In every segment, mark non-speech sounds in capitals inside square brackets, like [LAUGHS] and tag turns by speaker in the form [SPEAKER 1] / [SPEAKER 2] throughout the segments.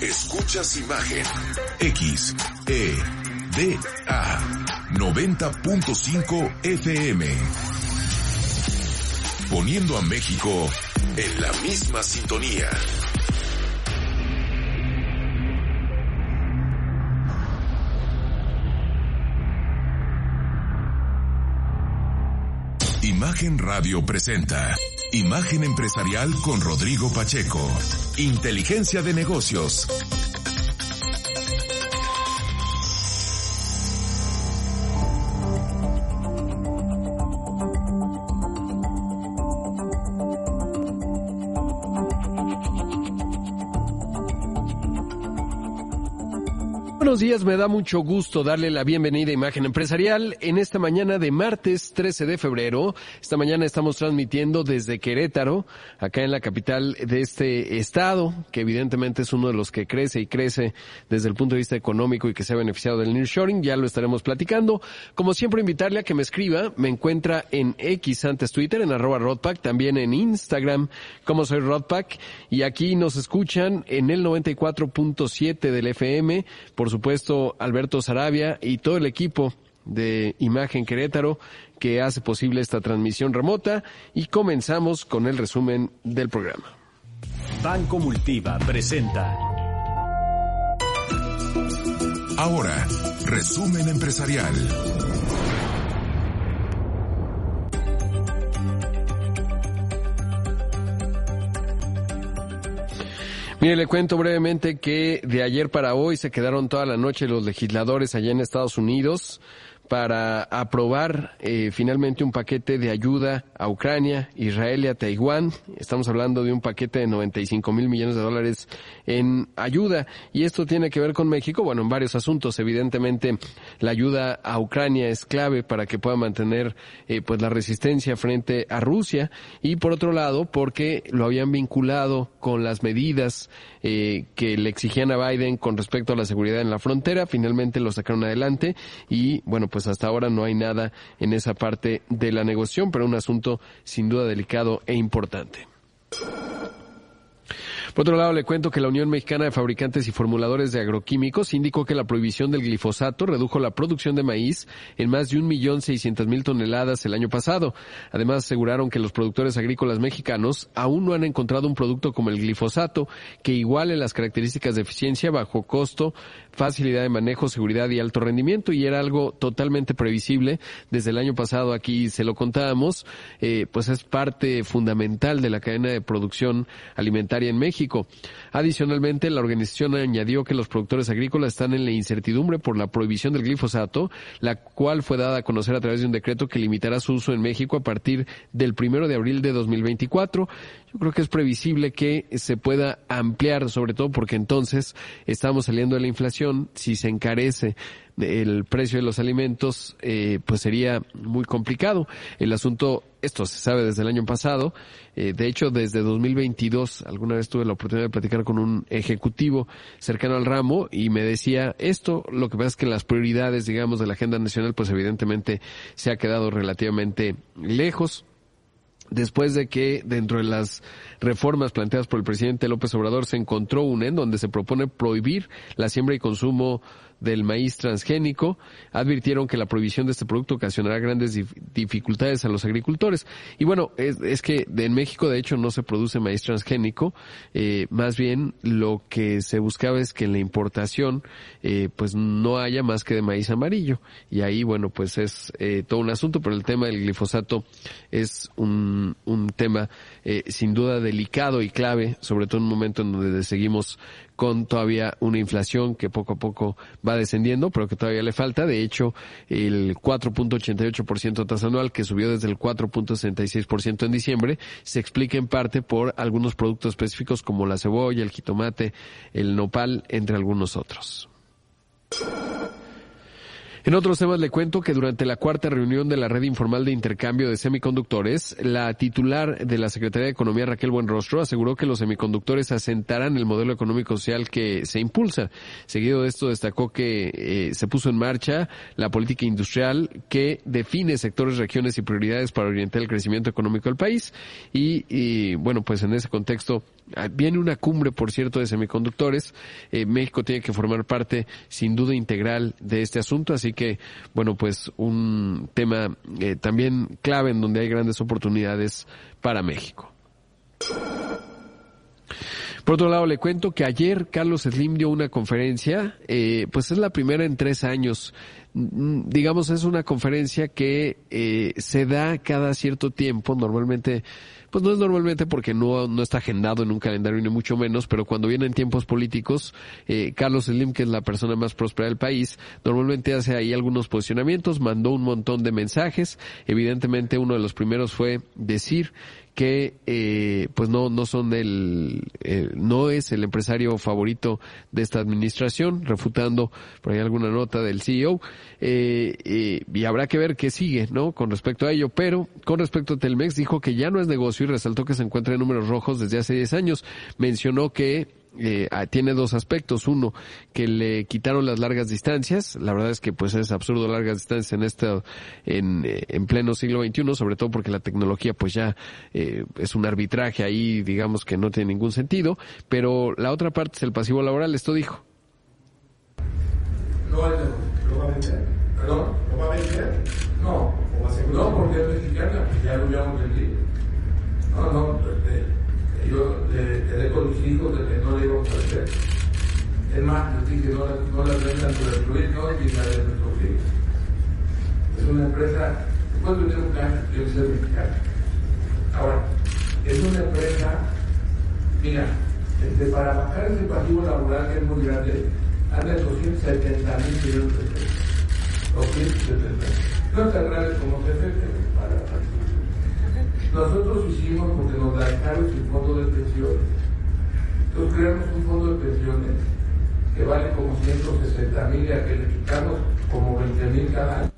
[SPEAKER 1] Escuchas imagen. X, E, D, A. 90.5 FM. Poniendo a México en la misma sintonía. Imagen Radio presenta Imagen Empresarial con Rodrigo Pacheco. Inteligencia de negocios.
[SPEAKER 2] Buenos días, me da mucho gusto darle la bienvenida a Imagen Empresarial en esta mañana de martes 13 de febrero. Esta mañana estamos transmitiendo desde Querétaro, acá en la capital de este estado, que evidentemente es uno de los que crece y crece desde el punto de vista económico y que se ha beneficiado del nearshoring, ya lo estaremos platicando. Como siempre, invitarle a que me escriba, me encuentra en X antes Twitter, en arroba Rodpack, también en Instagram, como soy Rodpack, y aquí nos escuchan en el 94.7 del FM, por supuesto Alberto Sarabia y todo el equipo de Imagen Querétaro que hace posible esta transmisión remota y comenzamos con el resumen del programa.
[SPEAKER 3] Banco Multiva presenta.
[SPEAKER 1] Ahora, resumen empresarial.
[SPEAKER 2] Mire, le cuento brevemente que de ayer para hoy se quedaron toda la noche los legisladores allá en Estados Unidos para aprobar eh, finalmente un paquete de ayuda a Ucrania, Israel y a Taiwán. Estamos hablando de un paquete de 95 mil millones de dólares en ayuda. Y esto tiene que ver con México, bueno, en varios asuntos. Evidentemente, la ayuda a Ucrania es clave para que pueda mantener eh, pues la resistencia frente a Rusia. Y por otro lado, porque lo habían vinculado con las medidas eh, que le exigían a Biden con respecto a la seguridad en la frontera. Finalmente lo sacaron adelante y bueno, pues hasta ahora no hay nada en esa parte de la negociación, pero un asunto sin duda delicado e importante. Por otro lado, le cuento que la Unión Mexicana de Fabricantes y Formuladores de Agroquímicos indicó que la prohibición del glifosato redujo la producción de maíz en más de un millón seiscientas mil toneladas el año pasado. Además, aseguraron que los productores agrícolas mexicanos aún no han encontrado un producto como el glifosato que iguale las características de eficiencia, bajo costo, facilidad de manejo, seguridad y alto rendimiento y era algo totalmente previsible. Desde el año pasado aquí se lo contábamos, eh, pues es parte fundamental de la cadena de producción alimentaria en México Adicionalmente, la organización añadió que los productores agrícolas están en la incertidumbre por la prohibición del glifosato, la cual fue dada a conocer a través de un decreto que limitará su uso en México a partir del primero de abril de 2024. Yo creo que es previsible que se pueda ampliar, sobre todo porque entonces estamos saliendo de la inflación. Si se encarece el precio de los alimentos, eh, pues sería muy complicado. El asunto, esto se sabe desde el año pasado, eh, de hecho desde 2022, alguna vez tuve la oportunidad de platicar con un ejecutivo cercano al ramo y me decía esto, lo que pasa es que las prioridades, digamos, de la agenda nacional, pues evidentemente se ha quedado relativamente lejos. Después de que dentro de las reformas planteadas por el presidente López Obrador se encontró una en donde se propone prohibir la siembra y consumo del maíz transgénico, advirtieron que la prohibición de este producto ocasionará grandes dificultades a los agricultores. Y bueno, es, es, que en México de hecho no se produce maíz transgénico, eh, más bien lo que se buscaba es que en la importación eh, pues no haya más que de maíz amarillo. Y ahí bueno pues es eh, todo un asunto, pero el tema del glifosato es un, un tema eh, sin duda delicado y clave, sobre todo en un momento en donde seguimos con todavía una inflación que poco a poco va descendiendo, pero que todavía le falta. De hecho, el 4.88% tasa anual, que subió desde el 4.66% en diciembre, se explica en parte por algunos productos específicos como la cebolla, el jitomate, el nopal, entre algunos otros. En otros temas le cuento que durante la cuarta reunión de la red informal de intercambio de semiconductores, la titular de la Secretaría de Economía, Raquel Buenrostro, aseguró que los semiconductores asentarán el modelo económico social que se impulsa. Seguido de esto destacó que eh, se puso en marcha la política industrial que define sectores, regiones y prioridades para orientar el crecimiento económico del país. Y, bueno, pues en ese contexto Ah, viene una cumbre, por cierto, de semiconductores. Eh, México tiene que formar parte, sin duda, integral de este asunto. Así que, bueno, pues un tema eh, también clave en donde hay grandes oportunidades para México. Por otro lado, le cuento que ayer Carlos Slim dio una conferencia, eh, pues es la primera en tres años. Mm, digamos, es una conferencia que eh, se da cada cierto tiempo, normalmente pues no es normalmente porque no, no está agendado en un calendario ni mucho menos, pero cuando vienen tiempos políticos, eh, Carlos Slim, que es la persona más próspera del país, normalmente hace ahí algunos posicionamientos, mandó un montón de mensajes, evidentemente uno de los primeros fue decir que eh, pues no no son el eh, no es el empresario favorito de esta administración refutando por ahí alguna nota del CEO eh, eh, y habrá que ver qué sigue no con respecto a ello pero con respecto a Telmex dijo que ya no es negocio y resaltó que se encuentra en números rojos desde hace 10 años. Mencionó que eh, ah, tiene dos aspectos. Uno, que le quitaron las largas distancias. La verdad es que pues es absurdo largas distancias en este, en, en pleno siglo XXI, sobre todo porque la tecnología pues ya eh, es un arbitraje ahí, digamos que no tiene ningún sentido. Pero la otra parte es el pasivo laboral. Esto dijo.
[SPEAKER 4] No, ¿lo va a vender? ¿Perdón? ¿Lo va a vender? No, no, porque es mexicana, ya lo habíamos vendido. No, no, yo le quedé con mis hijos de que no le íbamos a hacer. Es más, les dije, no, no las vendan por destruirnos ni la de nuestros hijos. Es una empresa, después de un caso, yo soy mexicano. Ahora, es una empresa, mira, este, para bajar ese pasivo laboral que es muy grande, anda en 270 mil millones de pesos. 270. No tan grande como CFE, para, para nosotros hicimos porque nos la dejaron sin fondo de pensiones. Entonces creamos un fondo de pensiones que vale como 160 mil y a que le quitamos como 20 mil cada año.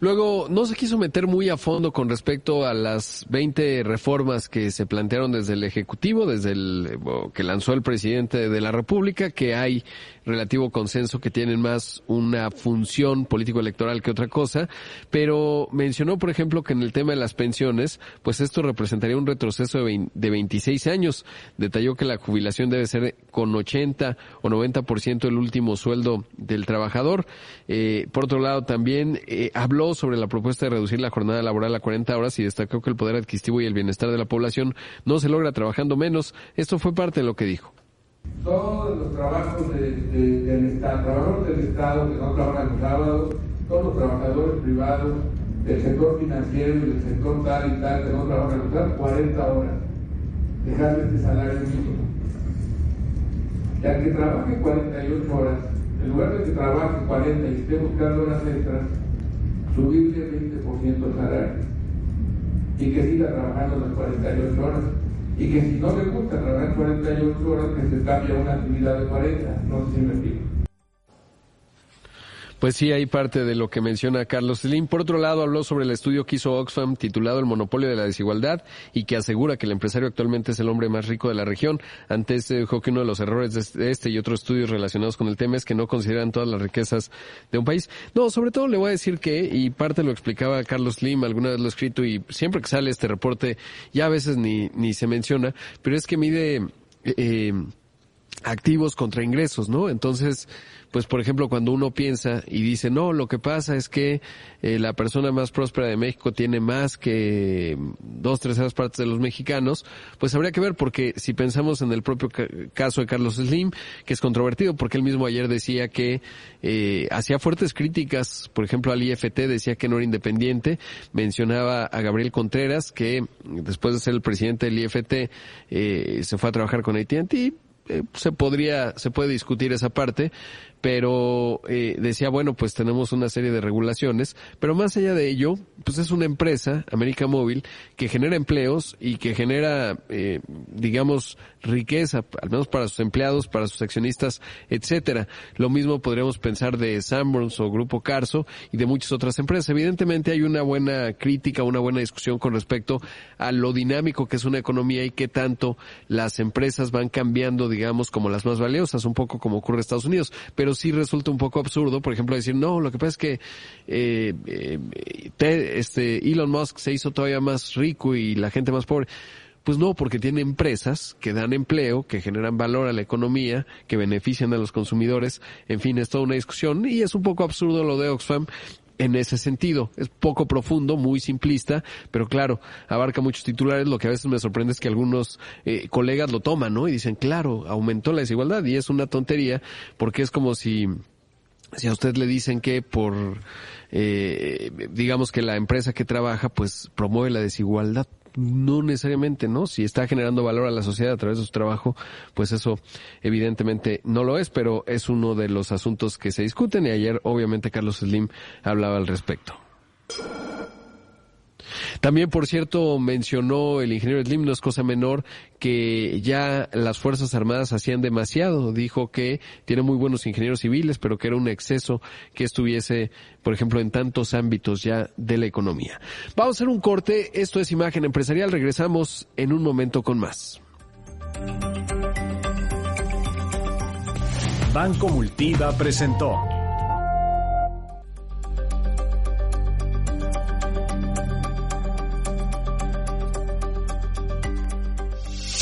[SPEAKER 2] Luego, no se quiso meter muy a fondo con respecto a las 20 reformas que se plantearon desde el Ejecutivo, desde el que lanzó el presidente de la República, que hay relativo consenso que tienen más una función político-electoral que otra cosa, pero mencionó, por ejemplo, que en el tema de las pensiones, pues esto representaría un retroceso de 26 años. Detalló que la jubilación debe ser con 80 o 90% el último sueldo del trabajador. Eh, por otro lado, también eh, habló sobre la propuesta de reducir la jornada laboral a 40 horas y destacó que el poder adquisitivo y el bienestar de la población no se logra trabajando menos. Esto fue parte de lo que dijo
[SPEAKER 4] todos los trabajos de, del Estado, trabajadores del Estado que no trabajan los sábados, todos los trabajadores privados del sector financiero y del sector tal y tal que no trabajan los sábados, 40 horas, dejarle este salario mínimo. Y al que trabaje 48 horas, en lugar de que trabaje 40 y esté buscando horas extras, subirle 20% el salario y que siga trabajando las 48 horas y que si no le gusta trabajar 48 horas, que se cambie a una actividad de 40. No sé si me explico.
[SPEAKER 2] Pues sí, hay parte de lo que menciona Carlos Slim. Por otro lado, habló sobre el estudio que hizo Oxfam titulado El monopolio de la desigualdad y que asegura que el empresario actualmente es el hombre más rico de la región. Antes este dijo que uno de los errores de este, este y otros estudios relacionados con el tema es que no consideran todas las riquezas de un país. No, sobre todo le voy a decir que, y parte lo explicaba Carlos Slim, alguna vez lo he escrito y siempre que sale este reporte ya a veces ni, ni se menciona, pero es que mide eh, activos contra ingresos, ¿no? Entonces, pues por ejemplo, cuando uno piensa y dice, no, lo que pasa es que eh, la persona más próspera de México tiene más que dos terceras partes de los mexicanos, pues habría que ver porque si pensamos en el propio caso de Carlos Slim, que es controvertido, porque él mismo ayer decía que eh, hacía fuertes críticas, por ejemplo, al IFT, decía que no era independiente, mencionaba a Gabriel Contreras, que después de ser el presidente del IFT, eh, se fue a trabajar con AT&T, eh, se podría, se puede discutir esa parte, pero eh, decía, bueno, pues tenemos una serie de regulaciones, pero más allá de ello, pues es una empresa, América Móvil, que genera empleos y que genera, eh, digamos, riqueza, al menos para sus empleados, para sus accionistas, etcétera. Lo mismo podríamos pensar de Sanborns o Grupo Carso y de muchas otras empresas. Evidentemente hay una buena crítica, una buena discusión con respecto a lo dinámico que es una economía y qué tanto las empresas van cambiando, digamos, como las más valiosas, un poco como ocurre en Estados Unidos. Pero sí resulta un poco absurdo, por ejemplo, decir, no, lo que pasa es que eh, eh, este Elon Musk se hizo todavía más rico y la gente más pobre. Pues no, porque tiene empresas que dan empleo, que generan valor a la economía, que benefician a los consumidores. En fin, es toda una discusión y es un poco absurdo lo de Oxfam en ese sentido. Es poco profundo, muy simplista, pero claro, abarca muchos titulares. Lo que a veces me sorprende es que algunos eh, colegas lo toman, ¿no? Y dicen, claro, aumentó la desigualdad y es una tontería porque es como si si a usted le dicen que por eh, digamos que la empresa que trabaja pues promueve la desigualdad no necesariamente, ¿no? Si está generando valor a la sociedad a través de su trabajo, pues eso evidentemente no lo es, pero es uno de los asuntos que se discuten y ayer obviamente Carlos Slim hablaba al respecto. También, por cierto, mencionó el ingeniero Slim, no es cosa menor, que ya las Fuerzas Armadas hacían demasiado. Dijo que tiene muy buenos ingenieros civiles, pero que era un exceso que estuviese, por ejemplo, en tantos ámbitos ya de la economía. Vamos a hacer un corte. Esto es Imagen Empresarial. Regresamos en un momento con más.
[SPEAKER 3] Banco Multiva presentó.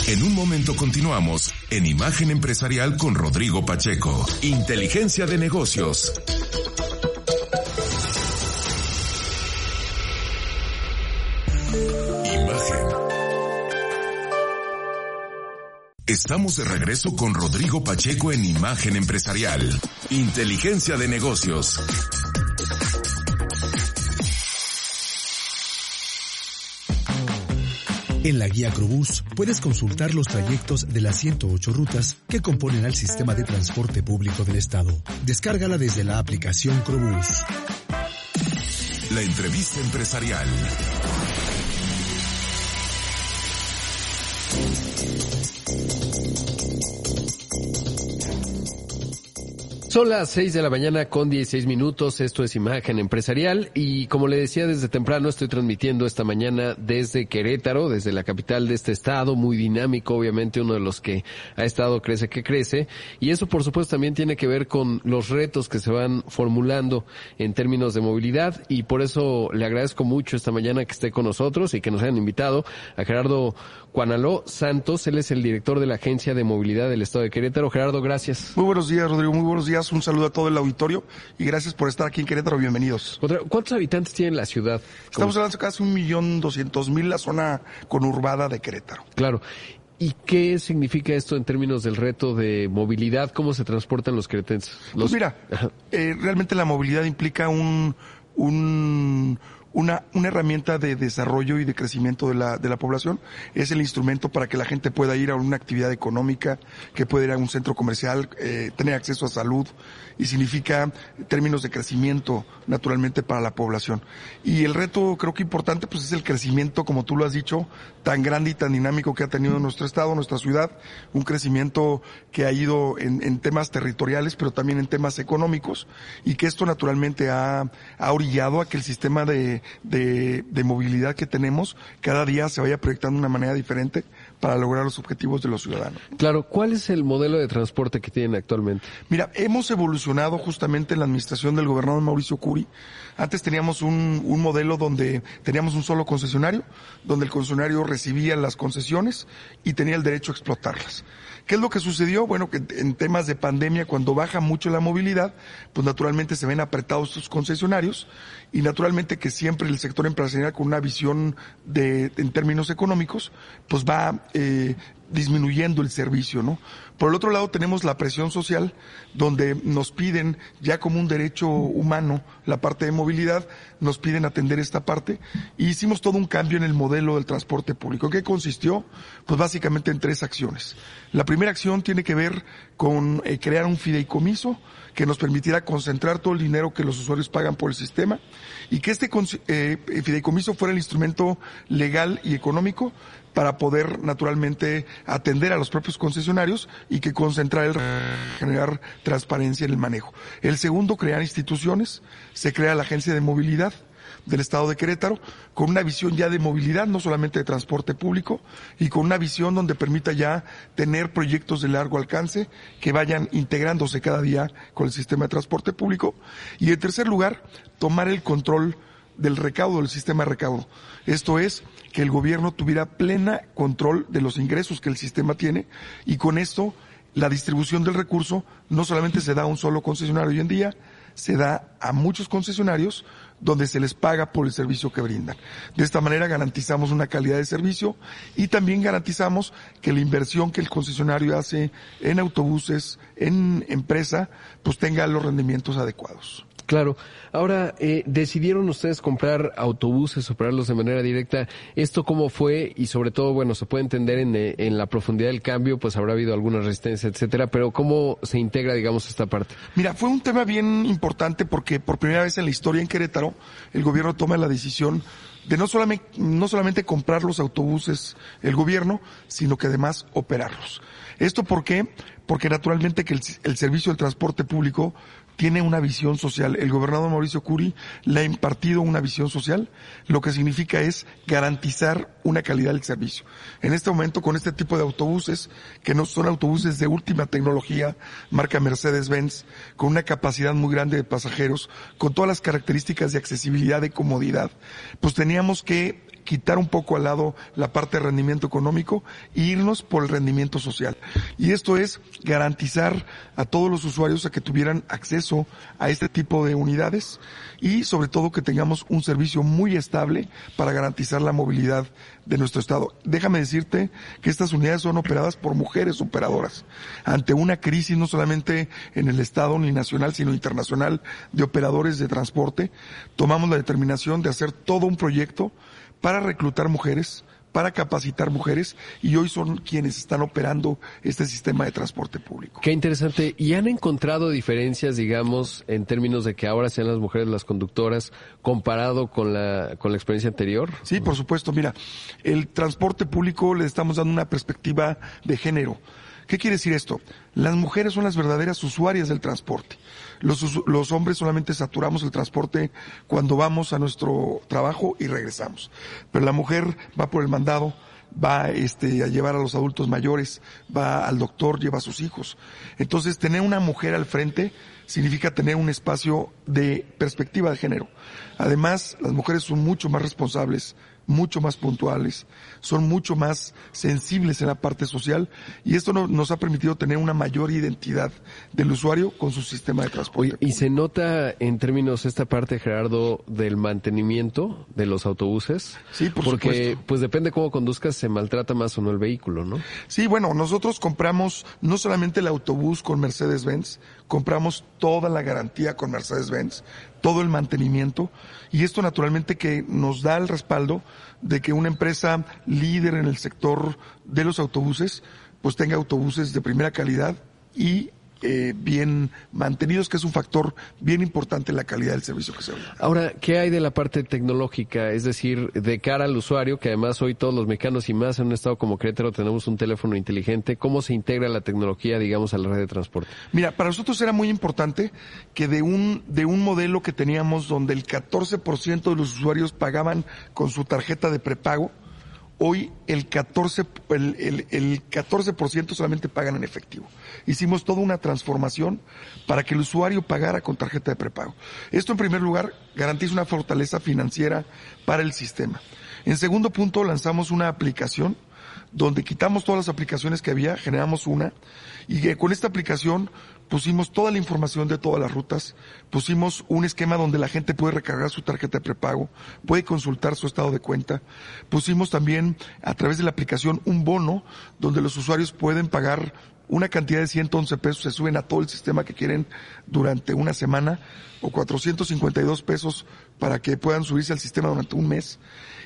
[SPEAKER 1] En un momento continuamos en Imagen Empresarial con Rodrigo Pacheco. Inteligencia de negocios. Imagen. Estamos de regreso con Rodrigo Pacheco en Imagen Empresarial. Inteligencia de negocios.
[SPEAKER 5] En la guía Crobús puedes consultar los trayectos de las 108 rutas que componen al sistema de transporte público del estado. Descárgala desde la aplicación Crobús.
[SPEAKER 1] La entrevista empresarial.
[SPEAKER 2] Son las 6 de la mañana con 16 minutos. Esto es Imagen Empresarial y como le decía desde temprano estoy transmitiendo esta mañana desde Querétaro, desde la capital de este estado, muy dinámico, obviamente uno de los que ha estado crece que crece y eso por supuesto también tiene que ver con los retos que se van formulando en términos de movilidad y por eso le agradezco mucho esta mañana que esté con nosotros y que nos hayan invitado a Gerardo Juanaló Santos, él es el director de la Agencia de Movilidad del Estado de Querétaro. Gerardo, gracias.
[SPEAKER 6] Muy buenos días, Rodrigo, muy buenos días. Un saludo a todo el auditorio y gracias por estar aquí en Querétaro. Bienvenidos.
[SPEAKER 2] ¿Cuántos habitantes tiene la ciudad?
[SPEAKER 6] Estamos hablando de casi un millón doscientos mil la zona conurbada de Querétaro.
[SPEAKER 2] Claro. ¿Y qué significa esto en términos del reto de movilidad? ¿Cómo se transportan los queretenses?
[SPEAKER 6] Pues mira, eh, realmente la movilidad implica un, un, una, una herramienta de desarrollo y de crecimiento de la, de la población. Es el instrumento para que la gente pueda ir a una actividad económica, que pueda ir a un centro comercial, eh, tener acceso a salud y significa términos de crecimiento naturalmente para la población. Y el reto creo que importante pues es el crecimiento, como tú lo has dicho, tan grande y tan dinámico que ha tenido nuestro estado, nuestra ciudad, un crecimiento que ha ido en, en temas territoriales, pero también en temas económicos y que esto naturalmente ha, ha orillado a que el sistema de, de, de, movilidad que tenemos cada día se vaya proyectando de una manera diferente para lograr los objetivos de los ciudadanos.
[SPEAKER 2] Claro, ¿cuál es el modelo de transporte que tienen actualmente?
[SPEAKER 6] Mira, hemos evolucionado justamente en la administración del gobernador Mauricio Curi. Antes teníamos un, un modelo donde teníamos un solo concesionario, donde el concesionario recibía las concesiones y tenía el derecho a explotarlas. ¿Qué es lo que sucedió? Bueno, que en temas de pandemia, cuando baja mucho la movilidad, pues naturalmente se ven apretados sus concesionarios y naturalmente que siempre el sector empresarial con una visión de, en términos económicos, pues va eh, disminuyendo el servicio, ¿no? Por el otro lado tenemos la presión social, donde nos piden, ya como un derecho humano, la parte de movilidad, nos piden atender esta parte, y hicimos todo un cambio en el modelo del transporte público. ¿Qué consistió? Pues básicamente en tres acciones. La primera acción tiene que ver con eh, crear un fideicomiso que nos permitiera concentrar todo el dinero que los usuarios pagan por el sistema y que este eh, fideicomiso fuera el instrumento legal y económico para poder naturalmente atender a los propios concesionarios y que concentrar el generar transparencia en el manejo. El segundo, crear instituciones. Se crea la Agencia de Movilidad del Estado de Querétaro, con una visión ya de movilidad, no solamente de transporte público, y con una visión donde permita ya tener proyectos de largo alcance que vayan integrándose cada día con el sistema de transporte público. Y en tercer lugar, tomar el control del recaudo, del sistema de recaudo. Esto es, que el gobierno tuviera plena control de los ingresos que el sistema tiene y con esto la distribución del recurso no solamente se da a un solo concesionario hoy en día, se da a muchos concesionarios donde se les paga por el servicio que brindan. De esta manera garantizamos una calidad de servicio y también garantizamos que la inversión que el concesionario hace en autobuses, en empresa, pues tenga los rendimientos adecuados.
[SPEAKER 2] Claro. Ahora, eh, decidieron ustedes comprar autobuses, operarlos de manera directa. ¿Esto cómo fue? Y sobre todo, bueno, se puede entender en, eh, en, la profundidad del cambio, pues habrá habido alguna resistencia, etcétera, pero ¿cómo se integra, digamos, esta parte?
[SPEAKER 6] Mira, fue un tema bien importante porque por primera vez en la historia en Querétaro, el gobierno toma la decisión de no solamente, no solamente comprar los autobuses el gobierno, sino que además operarlos. ¿Esto por qué? Porque naturalmente que el, el servicio del transporte público tiene una visión social. El gobernador Mauricio Curi le ha impartido una visión social, lo que significa es garantizar una calidad del servicio. En este momento, con este tipo de autobuses, que no son autobuses de última tecnología, marca Mercedes-Benz, con una capacidad muy grande de pasajeros, con todas las características de accesibilidad y comodidad, pues teníamos que quitar un poco al lado la parte de rendimiento económico e irnos por el rendimiento social. Y esto es garantizar a todos los usuarios a que tuvieran acceso a este tipo de unidades y sobre todo que tengamos un servicio muy estable para garantizar la movilidad de nuestro estado. Déjame decirte que estas unidades son operadas por mujeres operadoras ante una crisis no solamente en el estado ni nacional sino internacional de operadores de transporte. Tomamos la determinación de hacer todo un proyecto para reclutar mujeres, para capacitar mujeres y hoy son quienes están operando este sistema de transporte público.
[SPEAKER 2] Qué interesante. ¿Y han encontrado diferencias, digamos, en términos de que ahora sean las mujeres las conductoras comparado con la, con la experiencia anterior?
[SPEAKER 6] Sí, por supuesto. Mira, el transporte público le estamos dando una perspectiva de género. ¿Qué quiere decir esto? Las mujeres son las verdaderas usuarias del transporte. Los, los hombres solamente saturamos el transporte cuando vamos a nuestro trabajo y regresamos. Pero la mujer va por el mandado, va este, a llevar a los adultos mayores, va al doctor, lleva a sus hijos. Entonces, tener una mujer al frente significa tener un espacio de perspectiva de género. Además, las mujeres son mucho más responsables, mucho más puntuales, son mucho más sensibles en la parte social y esto nos ha permitido tener una mayor identidad del usuario con su sistema de transporte.
[SPEAKER 2] y se nota en términos esta parte, Gerardo, del mantenimiento de los autobuses.
[SPEAKER 6] Sí, por
[SPEAKER 2] Porque pues depende cómo conduzcas, se maltrata más o no el vehículo, ¿no?
[SPEAKER 6] Sí, bueno, nosotros compramos no solamente el autobús con Mercedes-Benz, compramos toda la garantía con Mercedes-Benz, todo el mantenimiento y esto naturalmente que nos da el respaldo de que una empresa líder en el sector de los autobuses pues tenga autobuses de primera calidad y eh, bien mantenidos, que es un factor bien importante en la calidad del servicio que se da.
[SPEAKER 2] Ahora, ¿qué hay de la parte tecnológica? Es decir, de cara al usuario, que además hoy todos los mexicanos y más en un estado como Querétaro tenemos un teléfono inteligente, ¿cómo se integra la tecnología, digamos, a la red de transporte?
[SPEAKER 6] Mira, para nosotros era muy importante que de un, de un modelo que teníamos donde el 14% de los usuarios pagaban con su tarjeta de prepago, hoy el 14, el, el, el 14% solamente pagan en efectivo. Hicimos toda una transformación para que el usuario pagara con tarjeta de prepago. Esto en primer lugar garantiza una fortaleza financiera para el sistema. En segundo punto lanzamos una aplicación donde quitamos todas las aplicaciones que había, generamos una, y con esta aplicación pusimos toda la información de todas las rutas, pusimos un esquema donde la gente puede recargar su tarjeta de prepago, puede consultar su estado de cuenta, pusimos también a través de la aplicación un bono donde los usuarios pueden pagar una cantidad de 111 pesos, se suben a todo el sistema que quieren durante una semana, o 452 pesos para que puedan subirse al sistema durante un mes,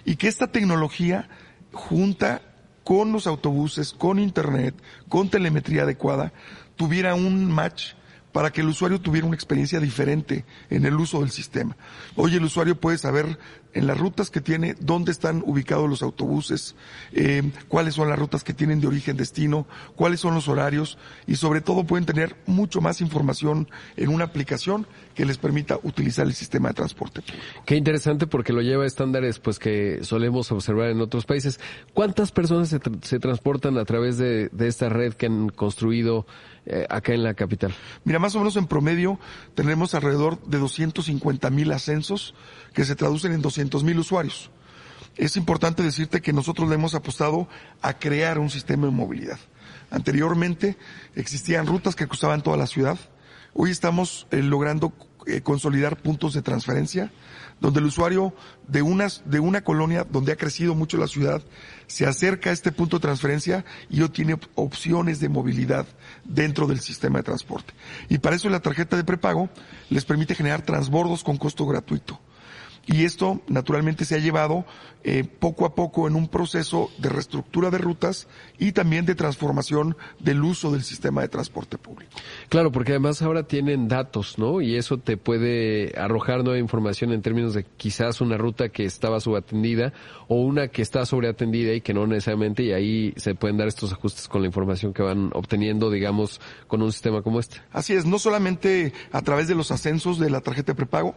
[SPEAKER 6] y que esta tecnología junta con los autobuses, con internet, con telemetría adecuada, tuviera un match para que el usuario tuviera una experiencia diferente en el uso del sistema. Hoy el usuario puede saber en las rutas que tiene dónde están ubicados los autobuses, eh, cuáles son las rutas que tienen de origen destino, cuáles son los horarios y sobre todo pueden tener mucho más información en una aplicación que les permita utilizar el sistema de transporte.
[SPEAKER 2] Qué interesante porque lo lleva a estándares pues que solemos observar en otros países. ¿Cuántas personas se, se transportan a través de, de esta red que han construido eh, acá en la capital?
[SPEAKER 6] Mira, más o menos en promedio tenemos alrededor de 250 mil ascensos que se traducen en 200 mil usuarios. Es importante decirte que nosotros le hemos apostado a crear un sistema de movilidad. Anteriormente existían rutas que cruzaban toda la ciudad. Hoy estamos eh, logrando eh, consolidar puntos de transferencia, donde el usuario de unas, de una colonia donde ha crecido mucho la ciudad, se acerca a este punto de transferencia y tiene opciones de movilidad dentro del sistema de transporte. Y para eso la tarjeta de prepago les permite generar transbordos con costo gratuito. Y esto naturalmente se ha llevado eh, poco a poco en un proceso de reestructura de rutas y también de transformación del uso del sistema de transporte público.
[SPEAKER 2] Claro, porque además ahora tienen datos, ¿no? Y eso te puede arrojar nueva información en términos de quizás una ruta que estaba subatendida o una que está sobreatendida y que no necesariamente, y ahí se pueden dar estos ajustes con la información que van obteniendo, digamos, con un sistema como este.
[SPEAKER 6] Así es, no solamente a través de los ascensos de la tarjeta de prepago,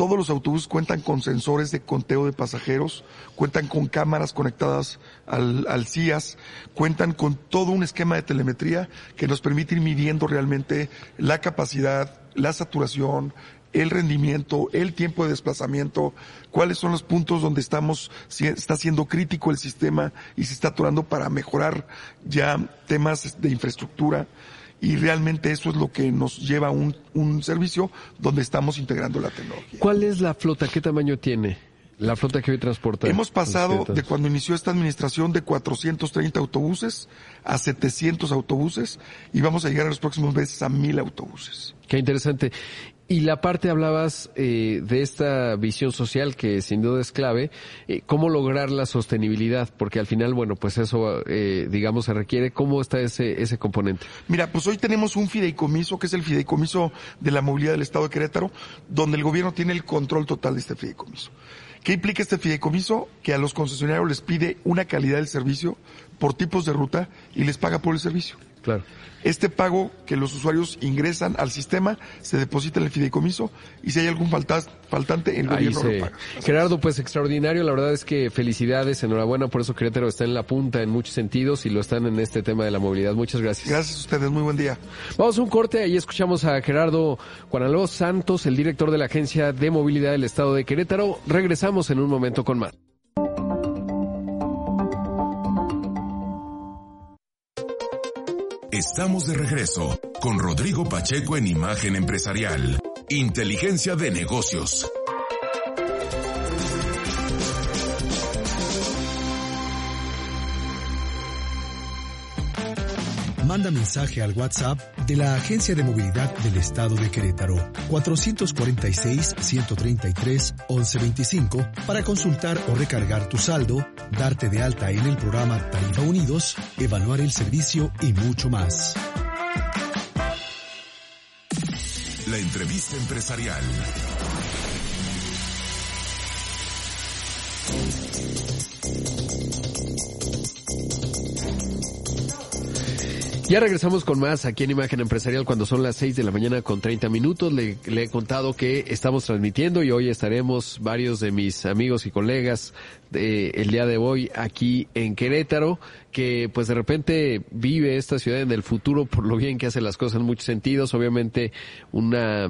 [SPEAKER 6] todos los autobuses cuentan con sensores de conteo de pasajeros, cuentan con cámaras conectadas al, CIAS, cuentan con todo un esquema de telemetría que nos permite ir midiendo realmente la capacidad, la saturación, el rendimiento, el tiempo de desplazamiento, cuáles son los puntos donde estamos, si está siendo crítico el sistema y se está atorando para mejorar ya temas de infraestructura y realmente eso es lo que nos lleva a un, un servicio donde estamos integrando la tecnología.
[SPEAKER 2] ¿Cuál es la flota? ¿Qué tamaño tiene? La flota que hoy transporta.
[SPEAKER 6] Hemos pasado de cuando inició esta administración de 430 autobuses a 700 autobuses y vamos a llegar en los próximos meses a 1000 autobuses.
[SPEAKER 2] Qué interesante. Y la parte hablabas eh, de esta visión social que sin duda es clave, eh, cómo lograr la sostenibilidad, porque al final, bueno, pues eso, eh, digamos, se requiere. ¿Cómo está ese, ese componente?
[SPEAKER 6] Mira, pues hoy tenemos un fideicomiso, que es el fideicomiso de la movilidad del Estado de Querétaro, donde el gobierno tiene el control total de este fideicomiso. ¿Qué implica este fideicomiso? Que a los concesionarios les pide una calidad del servicio por tipos de ruta y les paga por el servicio.
[SPEAKER 2] Claro.
[SPEAKER 6] Este pago que los usuarios ingresan al sistema se deposita en el fideicomiso y si hay algún falta, faltante, el gobierno lo paga.
[SPEAKER 2] Gerardo, pues extraordinario, la verdad es que felicidades, enhorabuena, por eso Querétaro está en la punta en muchos sentidos y lo están en este tema de la movilidad. Muchas gracias.
[SPEAKER 6] Gracias a ustedes, muy buen día.
[SPEAKER 2] Vamos a un corte, ahí escuchamos a Gerardo Juanaló Santos, el director de la Agencia de Movilidad del Estado de Querétaro. Regresamos en un momento con más.
[SPEAKER 1] Estamos de regreso con Rodrigo Pacheco en Imagen Empresarial. Inteligencia de negocios.
[SPEAKER 5] Manda mensaje al WhatsApp de la Agencia de Movilidad del Estado de Querétaro 446-133-1125 para consultar o recargar tu saldo, darte de alta en el programa Tarifa Unidos, evaluar el servicio y mucho más.
[SPEAKER 1] La entrevista empresarial.
[SPEAKER 2] Ya regresamos con más aquí en Imagen Empresarial cuando son las 6 de la mañana con 30 minutos. Le, le, he contado que estamos transmitiendo y hoy estaremos varios de mis amigos y colegas eh, el día de hoy aquí en Querétaro, que pues de repente vive esta ciudad en el futuro por lo bien que hace las cosas en muchos sentidos, obviamente una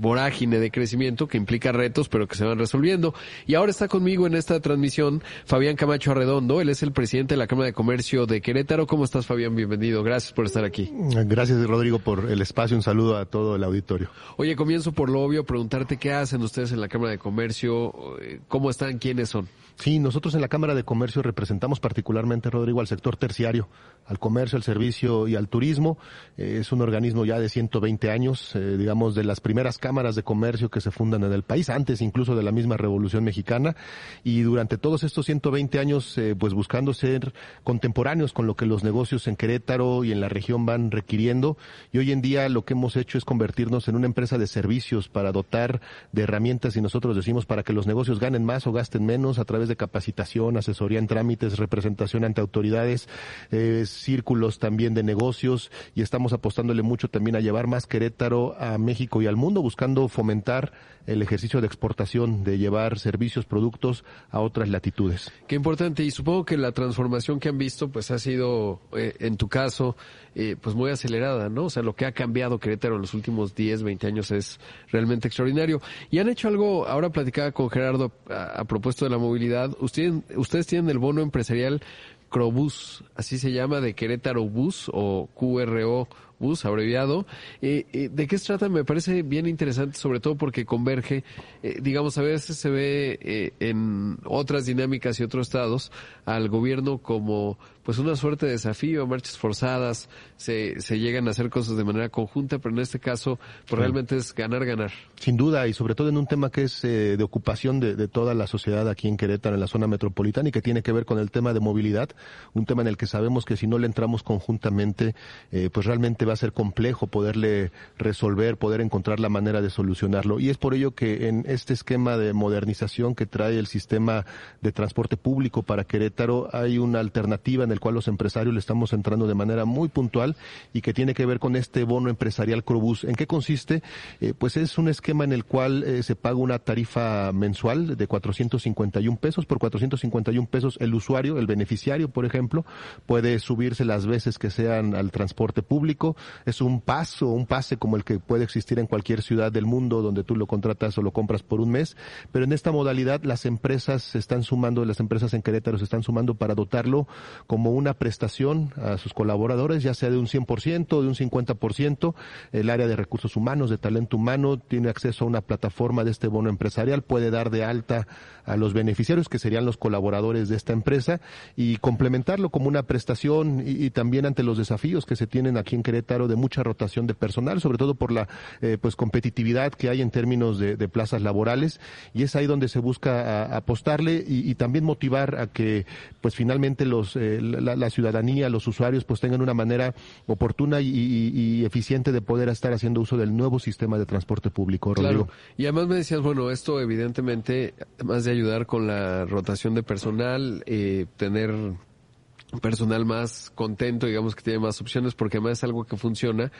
[SPEAKER 2] vorágine de crecimiento que implica retos pero que se van resolviendo. Y ahora está conmigo en esta transmisión Fabián Camacho Arredondo, él es el presidente de la Cámara de Comercio de Querétaro. ¿Cómo estás Fabián? Bienvenido, gracias por estar aquí.
[SPEAKER 7] Gracias Rodrigo por el espacio, un saludo a todo el auditorio.
[SPEAKER 2] Oye, comienzo por lo obvio, preguntarte qué hacen ustedes en la Cámara de Comercio, eh, cómo están, quiénes son.
[SPEAKER 7] Sí, nosotros en la Cámara de Comercio representamos particularmente, Rodrigo, al sector terciario, al comercio, al servicio y al turismo. Eh, es un organismo ya de 120 años, eh, digamos, de las primeras cámaras de comercio que se fundan en el país, antes incluso de la misma Revolución Mexicana. Y durante todos estos 120 años, eh, pues buscando ser contemporáneos con lo que los negocios en Querétaro y en la región van requiriendo. Y hoy en día lo que hemos hecho es convertirnos en una empresa de servicios para dotar de herramientas, y nosotros decimos, para que los negocios ganen más o gasten menos a través de capacitación, asesoría en trámites, representación ante autoridades, eh, círculos también de negocios y estamos apostándole mucho también a llevar más Querétaro a México y al mundo, buscando fomentar el ejercicio de exportación, de llevar servicios, productos a otras latitudes.
[SPEAKER 2] Qué importante y supongo que la transformación que han visto pues ha sido, eh, en tu caso, eh, pues muy acelerada, ¿no? O sea, lo que ha cambiado Querétaro en los últimos 10, 20 años es realmente extraordinario. Y han hecho algo, ahora platicaba con Gerardo a, a propósito de la movilidad, ustedes, ustedes tienen el bono empresarial Crobus, así se llama, de Querétaro Bus o QRO Bus, abreviado. Eh, eh, ¿De qué se trata? Me parece bien interesante, sobre todo porque converge, eh, digamos, a veces se ve en otras dinámicas y otros estados al gobierno como pues una suerte de desafío, marchas forzadas, se, se llegan a hacer cosas de manera conjunta, pero en este caso pues realmente es ganar, ganar.
[SPEAKER 7] Sin duda, y sobre todo en un tema que es eh, de ocupación de, de, toda la sociedad aquí en Querétaro, en la zona metropolitana, y que tiene que ver con el tema de movilidad, un tema en el que sabemos que si no le entramos conjuntamente, pues realmente va a ser complejo poderle resolver, poder encontrar la manera de solucionarlo. Y es por ello que en este esquema de modernización que trae el sistema de transporte público para Querétaro, hay una alternativa en el cual los empresarios le estamos entrando de manera muy puntual y que tiene que ver con este bono empresarial Crobús. ¿En qué consiste? Eh, pues es un esquema en el cual eh, se paga una tarifa mensual de 451 pesos. Por 451 pesos el usuario, el beneficiario, por ejemplo, puede subirse las veces que sean al transporte público. Es un paso, un pase como el que puede existir en cualquier ciudad del mundo donde tú lo contratas o lo compras por un mes. Pero en esta modalidad las empresas se están sumando, las empresas en Querétaro se están sumando para dotarlo como una prestación a sus colaboradores, ya sea de un 100%, de un 50%. El área de recursos humanos, de talento humano, tiene acceso a una plataforma de este bono empresarial, puede dar de alta a los beneficiarios, que serían los colaboradores de esta empresa, y complementarlo como una prestación y, también ante los desafíos que se tienen aquí en Querétaro de mucha rotación de personal, sobre todo por la eh, pues competitividad que hay en términos de, plazas laborales, y es ahí donde se busca a, apostarle y, también motivar a que pues finalmente los eh, la, ciudadanía, los usuarios pues tengan una manera oportuna y, eficiente de poder estar haciendo uso del nuevo sistema de transporte público, Rodrigo.
[SPEAKER 2] Claro. Y además me decías, bueno, esto evidentemente, además de ayudar con la rotación de personal, eh, tener personal más contento, digamos que tiene más opciones, porque además es algo que funciona.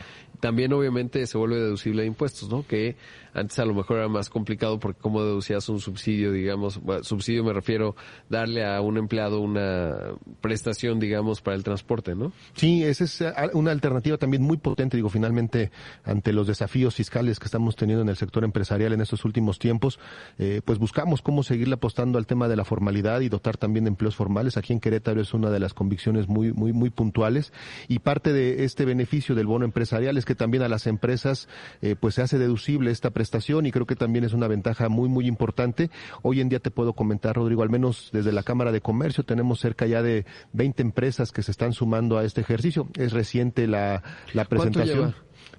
[SPEAKER 2] También obviamente se vuelve deducible de impuestos, ¿no? Que antes a lo mejor era más complicado porque como deducías un subsidio, digamos, subsidio me refiero darle a un empleado una prestación, digamos, para el transporte, ¿no?
[SPEAKER 7] Sí, esa es una alternativa también muy potente, digo, finalmente ante los desafíos fiscales que estamos teniendo en el sector empresarial en estos últimos tiempos, eh, pues buscamos cómo seguirle apostando al tema de la formalidad y dotar también de empleos formales. Aquí en Querétaro es una de las convicciones muy, muy, muy puntuales y parte de este beneficio del bono empresarial es que también a las empresas eh, pues se hace deducible esta prestación y creo que también es una ventaja muy, muy importante. Hoy en día te puedo comentar, Rodrigo, al menos desde la Cámara de Comercio tenemos cerca ya de 20 empresas que se están sumando a este ejercicio. Es reciente la, la presentación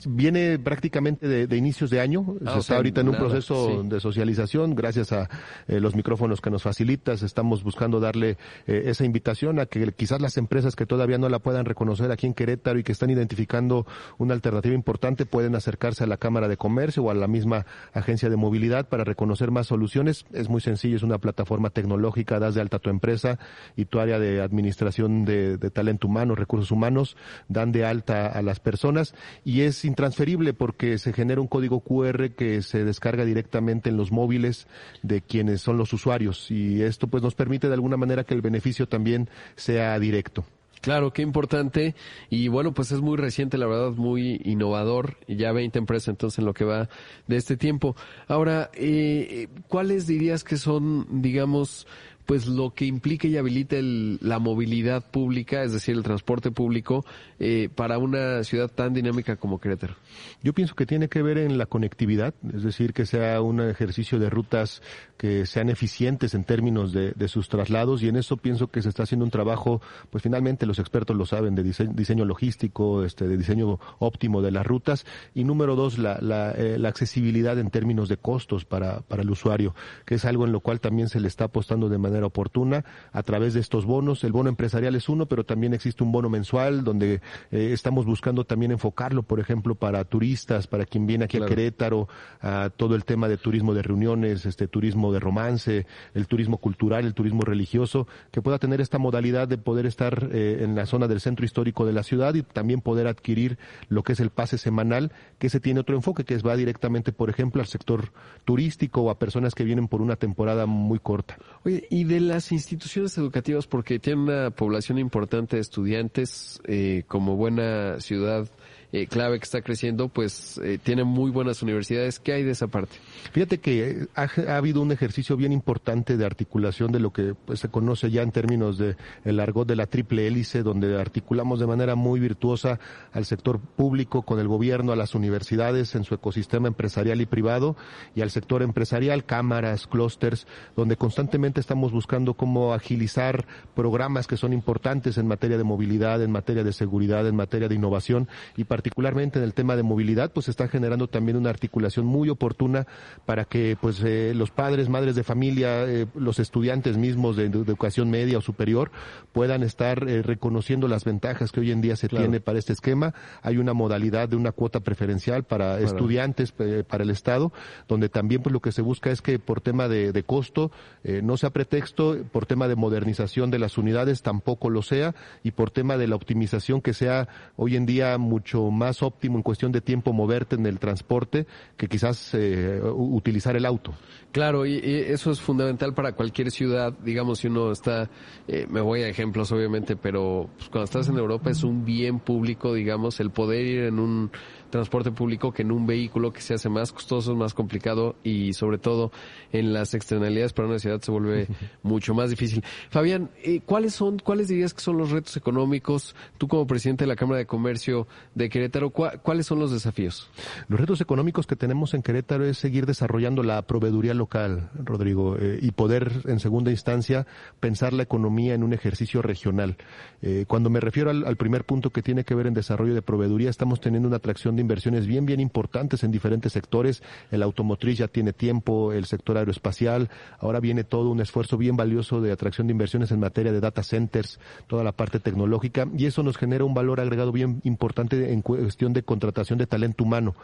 [SPEAKER 7] viene prácticamente de, de, inicios de año, ah, se está ahorita en un nada, proceso sí. de socialización, gracias a eh, los micrófonos que nos facilitas, estamos buscando darle eh, esa invitación a que quizás las empresas que todavía no la puedan reconocer aquí en Querétaro y que están identificando una alternativa importante pueden acercarse a la Cámara de Comercio o a la misma agencia de movilidad para reconocer más soluciones. Es muy sencillo, es una plataforma tecnológica, das de alta tu empresa y tu área de administración de, de talento humano, recursos humanos, dan de alta a las personas y es intransferible porque se genera un código QR que se descarga directamente en los móviles de quienes son los usuarios y esto pues nos permite de alguna manera que el beneficio también sea directo.
[SPEAKER 2] Claro, qué importante. Y bueno, pues es muy reciente, la verdad, muy innovador. Ya 20 empresas entonces en lo que va de este tiempo. Ahora, eh, ¿cuáles dirías que son, digamos, pues lo que implica y habilita la movilidad pública, es decir, el transporte público, eh, para una ciudad tan dinámica como Querétaro?
[SPEAKER 7] Yo pienso que tiene que ver en la conectividad, es decir, que sea un ejercicio de rutas que sean eficientes en términos de, sus traslados y en eso pienso que se está haciendo un trabajo, pues finalmente los expertos lo saben, de diseño, logístico, este, de diseño óptimo de las rutas y número dos, la, la, eh, la accesibilidad en términos de costos para, para el usuario, que es algo en lo cual también se le está apostando de manera oportuna a través de estos bonos. El bono empresarial es uno, pero también existe un bono mensual donde eh, estamos buscando también enfocarlo, por ejemplo, para turistas, para quien viene aquí a Querétaro, a todo el tema de turismo de reuniones, este turismo de romance, el turismo cultural, el turismo religioso, que pueda tener esta modalidad de poder estar eh, en la zona del centro histórico de la ciudad y también poder adquirir lo que es el pase semanal, que se tiene otro enfoque, que va directamente, por ejemplo, al sector turístico o a personas que vienen por una temporada muy corta.
[SPEAKER 2] Oye, y de las instituciones educativas, porque tiene una población importante de estudiantes, eh, como buena ciudad eh, clave que está creciendo, pues eh, tiene muy buenas universidades. ¿Qué hay de esa parte?
[SPEAKER 7] Fíjate que ha, habido un ejercicio bien importante de articulación de lo que pues, se conoce ya en términos de el argot de la triple hélice, donde articulamos de manera muy virtuosa al sector público con el gobierno, a las universidades en su ecosistema empresarial y privado y al sector empresarial, cámaras, clústeres, donde constantemente estamos buscando cómo agilizar programas que son importantes en materia de movilidad, en materia de seguridad, en materia de innovación y particularmente en el tema de movilidad, pues está generando también una articulación muy oportuna para que pues eh, los padres, madres de familia, eh, los estudiantes mismos de, educación media o superior puedan estar eh, reconociendo las ventajas que hoy en día se tiene para este esquema. Hay una modalidad de una cuota preferencial para estudiantes, para el Estado, donde también pues lo que se busca es que por tema de, de costo no sea pretexto, por tema de modernización de las unidades tampoco lo sea y por tema de la optimización que sea hoy en día mucho más óptimo en cuestión de tiempo moverte en el transporte que quizás eh, utilizar el auto.
[SPEAKER 2] Claro, y, eso es fundamental para cualquier ciudad. Digamos, si uno está, eh, me voy a ejemplos obviamente, pero pues, cuando estás en Europa es un bien público, digamos, el poder ir en un transporte público que en un vehículo que se hace más costoso, más complicado y sobre todo en las externalidades para una ciudad se vuelve mucho más difícil. Fabián, eh, ¿cuáles son, cuáles dirías que son los retos económicos? Tú como presidente de la Cámara de Comercio de Querétaro, ¿cuáles son los desafíos?
[SPEAKER 7] Los retos económicos que tenemos en Querétaro es seguir desarrollando la proveeduría local, Rodrigo, eh, y poder en segunda instancia pensar la economía en un ejercicio regional. Eh, cuando me refiero al, al primer punto que tiene que ver en desarrollo de proveeduría, estamos teniendo una atracción de inversiones bien, bien importantes en diferentes sectores. El automotriz ya tiene tiempo, el sector aeroespacial. Ahora viene todo un esfuerzo bien valioso de atracción de inversiones en materia de data centers, toda la parte tecnológica. Y eso nos genera un valor agregado bien importante en cuestión de contratación de talento humano.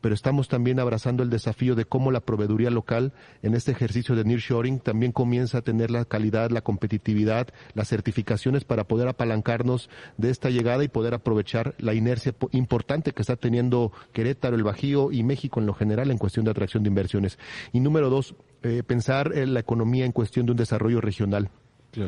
[SPEAKER 7] Pero estamos también abrazando el desafío de cómo la proveeduría local en este ejercicio de nearshoring también comienza a tener la calidad, la competitividad, las certificaciones para poder apalancarnos de esta llegada y poder aprovechar la inercia importante que está teniendo Querétaro, el Bajío y México en lo general en cuestión de atracción de inversiones. Y número dos, eh, pensar en la economía en cuestión de un desarrollo regional.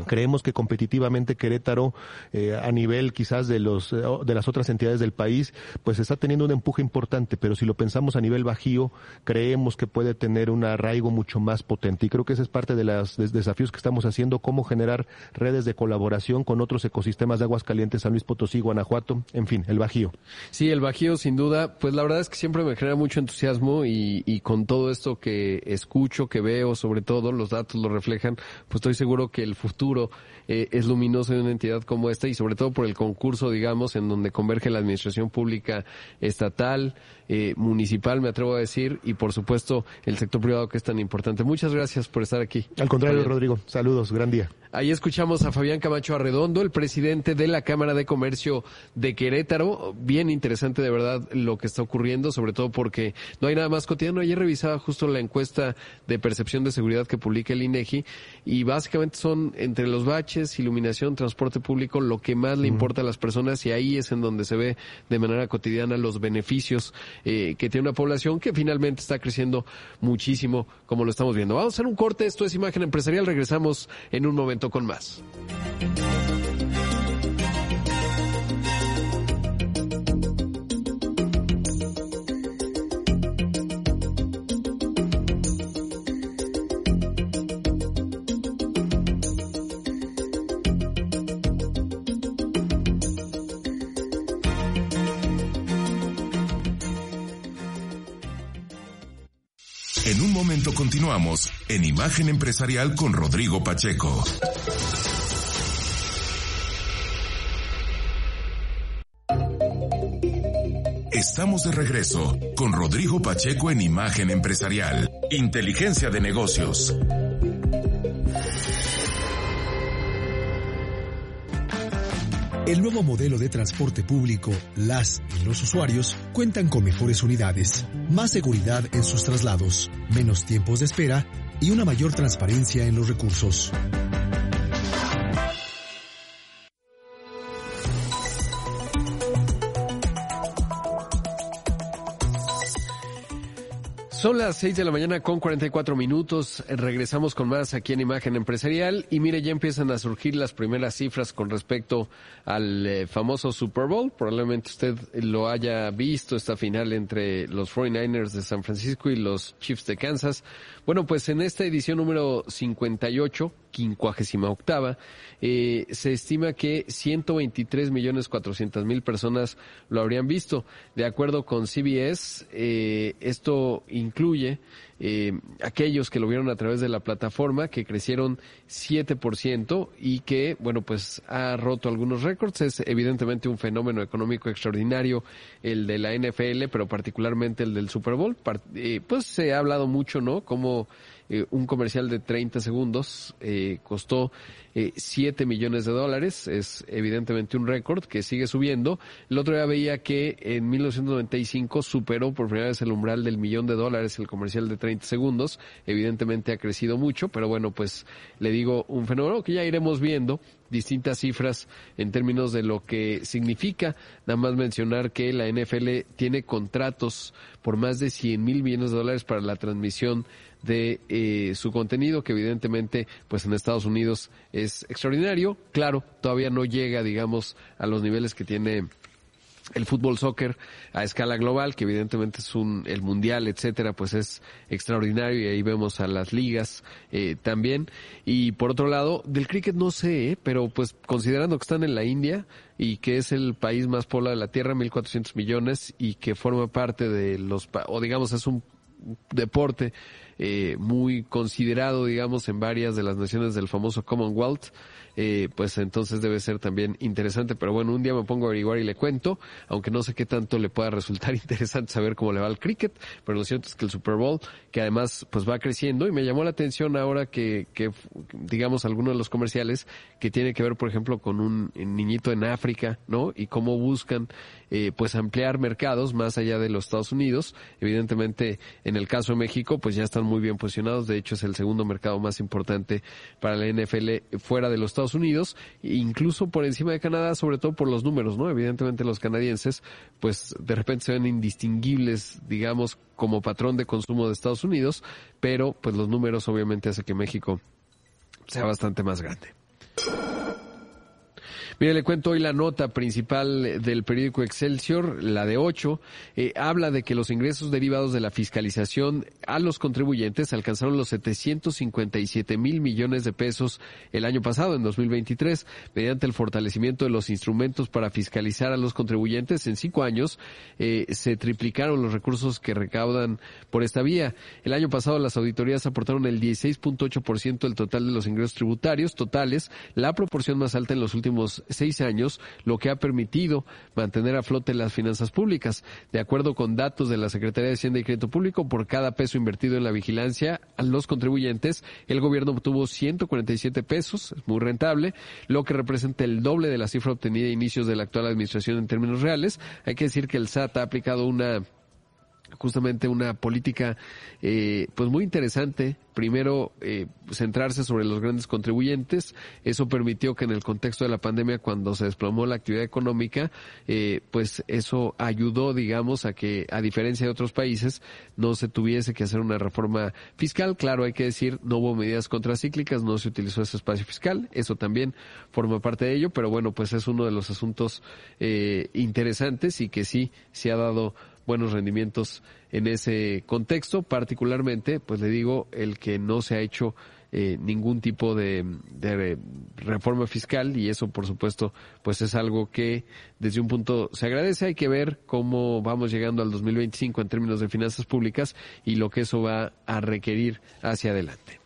[SPEAKER 7] Creemos que competitivamente Querétaro, eh, a nivel quizás de los eh, de las otras entidades del país, pues está teniendo un empuje importante, pero si lo pensamos a nivel bajío, creemos que puede tener un arraigo mucho más potente. Y creo que ese es parte de los desafíos que estamos haciendo, cómo generar redes de colaboración con otros ecosistemas de aguas calientes, San Luis Potosí, Guanajuato, en fin, el bajío.
[SPEAKER 2] Sí, el bajío sin duda, pues la verdad es que siempre me genera mucho entusiasmo y, y con todo esto que escucho, que veo, sobre todo los datos lo reflejan, pues estoy seguro que el futuro futuro eh, es luminoso en una entidad como esta y sobre todo por el concurso, digamos, en donde converge la administración pública estatal, eh, municipal, me atrevo a decir, y por supuesto el sector privado que es tan importante. Muchas gracias por estar aquí.
[SPEAKER 7] Al contrario, Rodrigo. Saludos, gran día.
[SPEAKER 2] Ahí escuchamos a Fabián Camacho Arredondo, el presidente de la Cámara de Comercio de Querétaro. Bien interesante de verdad lo que está ocurriendo, sobre todo porque no hay nada más cotidiano. Ayer revisaba justo la encuesta de percepción de seguridad que publica el INEGI y básicamente son entre los baches, iluminación, transporte público, lo que más le importa a las personas y ahí es en donde se ve de manera cotidiana los beneficios eh, que tiene una población que finalmente está creciendo muchísimo como lo estamos viendo. Vamos a hacer un corte, esto es Imagen Empresarial, regresamos en un momento con más.
[SPEAKER 1] En Imagen Empresarial con Rodrigo Pacheco. Estamos de regreso con Rodrigo Pacheco en Imagen Empresarial, Inteligencia de Negocios.
[SPEAKER 5] El nuevo modelo de transporte público, las y los usuarios cuentan con mejores unidades, más seguridad en sus traslados, menos tiempos de espera y una mayor transparencia en los recursos.
[SPEAKER 2] Son las 6 de la mañana con 44 minutos. Regresamos con más aquí en Imagen Empresarial. Y mire, ya empiezan a surgir las primeras cifras con respecto al eh, famoso Super Bowl. Probablemente usted lo haya visto, esta final entre los 49ers de San Francisco y los Chiefs de Kansas. Bueno, pues en esta edición número 58, quincuagésima octava, eh, se estima que 123 millones 400 mil personas lo habrían visto. De acuerdo con CBS, eh, esto incluye eh, aquellos que lo vieron a través de la plataforma, que crecieron 7% y que, bueno, pues ha roto algunos récords. Es evidentemente un fenómeno económico extraordinario el de la NFL, pero particularmente el del Super Bowl. Eh, pues se ha hablado mucho, ¿no? Como eh, un comercial de 30 segundos eh, costó eh, 7 millones de dólares. Es evidentemente un récord que sigue subiendo. El otro día veía que en 1995 superó por primera vez el umbral del millón de dólares el comercial de 30 segundos. Evidentemente ha crecido mucho, pero bueno, pues le digo un fenómeno que ya iremos viendo distintas cifras en términos de lo que significa. Nada más mencionar que la NFL tiene contratos por más de 100 mil millones de dólares para la transmisión de eh, su contenido, que evidentemente, pues en Estados Unidos es extraordinario. Claro, todavía no llega, digamos, a los niveles que tiene el fútbol soccer a escala global, que evidentemente es un, el mundial, etcétera, pues es extraordinario y ahí vemos a las ligas eh, también. Y por otro lado, del cricket no sé, eh, pero pues considerando que están en la India y que es el país más poblado de la Tierra, 1.400 millones, y que forma parte de los, o digamos es un deporte eh, muy considerado, digamos, en varias de las naciones del famoso Commonwealth, eh, pues entonces debe ser también interesante. Pero bueno, un día me pongo a averiguar y le cuento, aunque no sé qué tanto le pueda resultar [LAUGHS] interesante saber cómo le va al cricket, pero lo cierto es que el Super Bowl, que además pues va creciendo y me llamó la atención ahora que, que digamos, algunos de los comerciales que tiene que ver, por ejemplo, con un niñito en África, ¿no? Y cómo buscan eh, pues ampliar mercados más allá de los Estados Unidos. Evidentemente, en el caso de México, pues ya están muy bien posicionados. De hecho, es el segundo mercado más importante para la NFL fuera de los Estados Unidos, incluso por encima de Canadá, sobre todo por los números, ¿no? Evidentemente los canadienses, pues de repente se ven indistinguibles, digamos, como patrón de consumo de Estados Unidos, pero pues los números obviamente hace que México sea bastante más grande. Mire, le cuento hoy la nota principal del periódico Excelsior, la de 8, eh, habla de que los ingresos derivados de la fiscalización a los contribuyentes alcanzaron los 757 mil millones de pesos el año pasado, en 2023, mediante el fortalecimiento de los instrumentos para fiscalizar a los contribuyentes. En cinco años eh, se triplicaron los recursos que recaudan por esta vía. El año pasado las auditorías aportaron el 16.8% del total de los ingresos tributarios totales, la proporción más alta en los últimos seis años, lo que ha permitido mantener a flote las finanzas públicas. De acuerdo con datos de la Secretaría de Hacienda y Crédito Público, por cada peso invertido en la vigilancia a los contribuyentes, el gobierno obtuvo 147 pesos, es muy rentable, lo que representa el doble de la cifra obtenida a inicios de la actual administración en términos reales. Hay que decir que el SAT ha aplicado una justamente una política eh, pues muy interesante. Primero eh, centrarse sobre los grandes contribuyentes. Eso permitió que en el contexto de la pandemia cuando se desplomó la actividad económica eh, pues eso ayudó digamos a que a diferencia de otros países no se tuviese que hacer una reforma fiscal. Claro hay que decir no hubo medidas contracíclicas no se utilizó ese espacio fiscal. Eso también forma parte de ello pero bueno pues es uno de los asuntos eh, interesantes y que sí se ha dado buenos rendimientos en ese contexto, particularmente, pues le digo, el que no se ha hecho eh, ningún tipo de, de, reforma fiscal y eso por supuesto pues es algo que desde un punto se agradece hay que ver cómo vamos llegando al 2025 en términos de finanzas públicas y lo que eso va a requerir hacia adelante.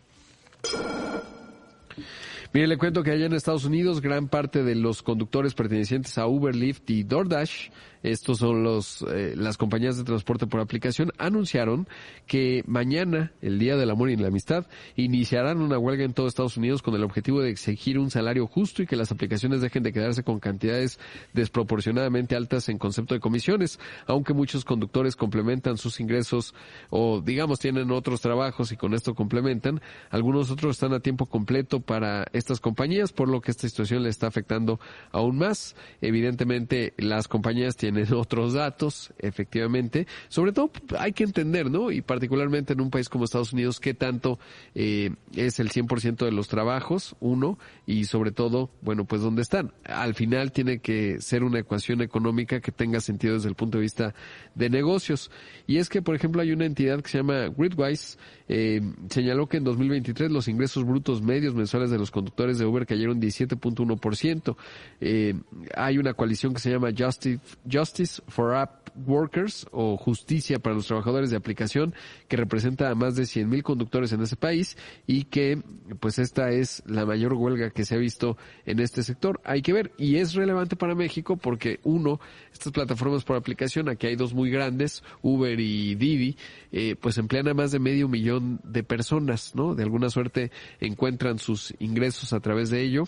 [SPEAKER 2] Mire, le cuento que allá en Estados Unidos gran parte de los conductores pertenecientes a Uber, Lyft y DoorDash estos son los, eh, las compañías de transporte por aplicación, anunciaron que mañana, el Día del Amor y la Amistad, iniciarán una huelga en todo Estados Unidos con el objetivo de exigir un salario justo y que las aplicaciones dejen de quedarse con cantidades desproporcionadamente altas en concepto de comisiones, aunque muchos conductores complementan sus ingresos o digamos tienen otros trabajos y con esto complementan, algunos otros están a tiempo completo para estas compañías, por lo que esta situación le está afectando aún más. Evidentemente, las compañías tienen tienen [LAUGHS] otros datos, efectivamente. Sobre todo hay que entender, ¿no? Y particularmente en un país como Estados Unidos, qué tanto eh, es el 100% de los trabajos, uno, y sobre todo, bueno, pues dónde están. Al final tiene que ser una ecuación económica que tenga sentido desde el punto de vista de negocios. Y es que, por ejemplo, hay una entidad que se llama Gridwise, eh, señaló que en 2023 los ingresos brutos medios mensuales de los conductores de Uber cayeron 17.1%. Eh, hay una coalición que se llama Justice, Justice for App Workers o Justicia para los Trabajadores de Aplicación que representa a más de 100.000 conductores en ese país y que pues esta es la mayor huelga que se ha visto en este sector. Hay que ver y es relevante para México porque uno, estas plataformas por aplicación, aquí hay dos muy grandes, Uber y Didi, eh, pues emplean a más de medio de personas, ¿no? De alguna suerte encuentran sus ingresos a través de ello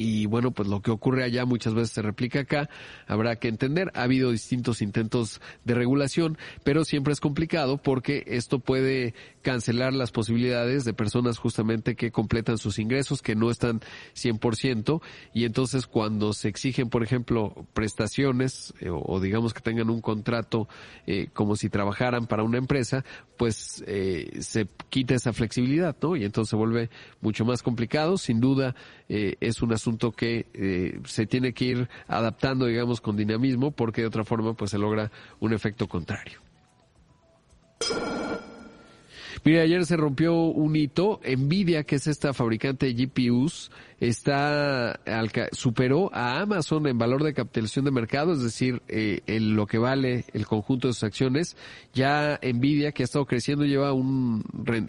[SPEAKER 2] y bueno, pues lo que ocurre allá muchas veces se replica acá, habrá que entender, ha habido distintos intentos de regulación, pero siempre es complicado porque esto puede cancelar las posibilidades de personas justamente que completan sus ingresos, que no están 100%, y entonces cuando se exigen, por ejemplo, prestaciones eh, o, digamos que tengan un contrato eh, como si trabajaran para una empresa, pues eh, se quita esa flexibilidad, ¿no? Y entonces se vuelve mucho más complicado, sin duda es un asunto que eh, se tiene que ir adaptando, digamos, con dinamismo, porque de otra forma, pues se logra un efecto contrario. Mira, ayer se rompió un hito. Nvidia, que es esta fabricante de GPUs, está superó a Amazon en valor de capitalización de mercado, es decir, eh, lo que vale el conjunto de sus acciones. Ya Nvidia, que ha estado creciendo, lleva un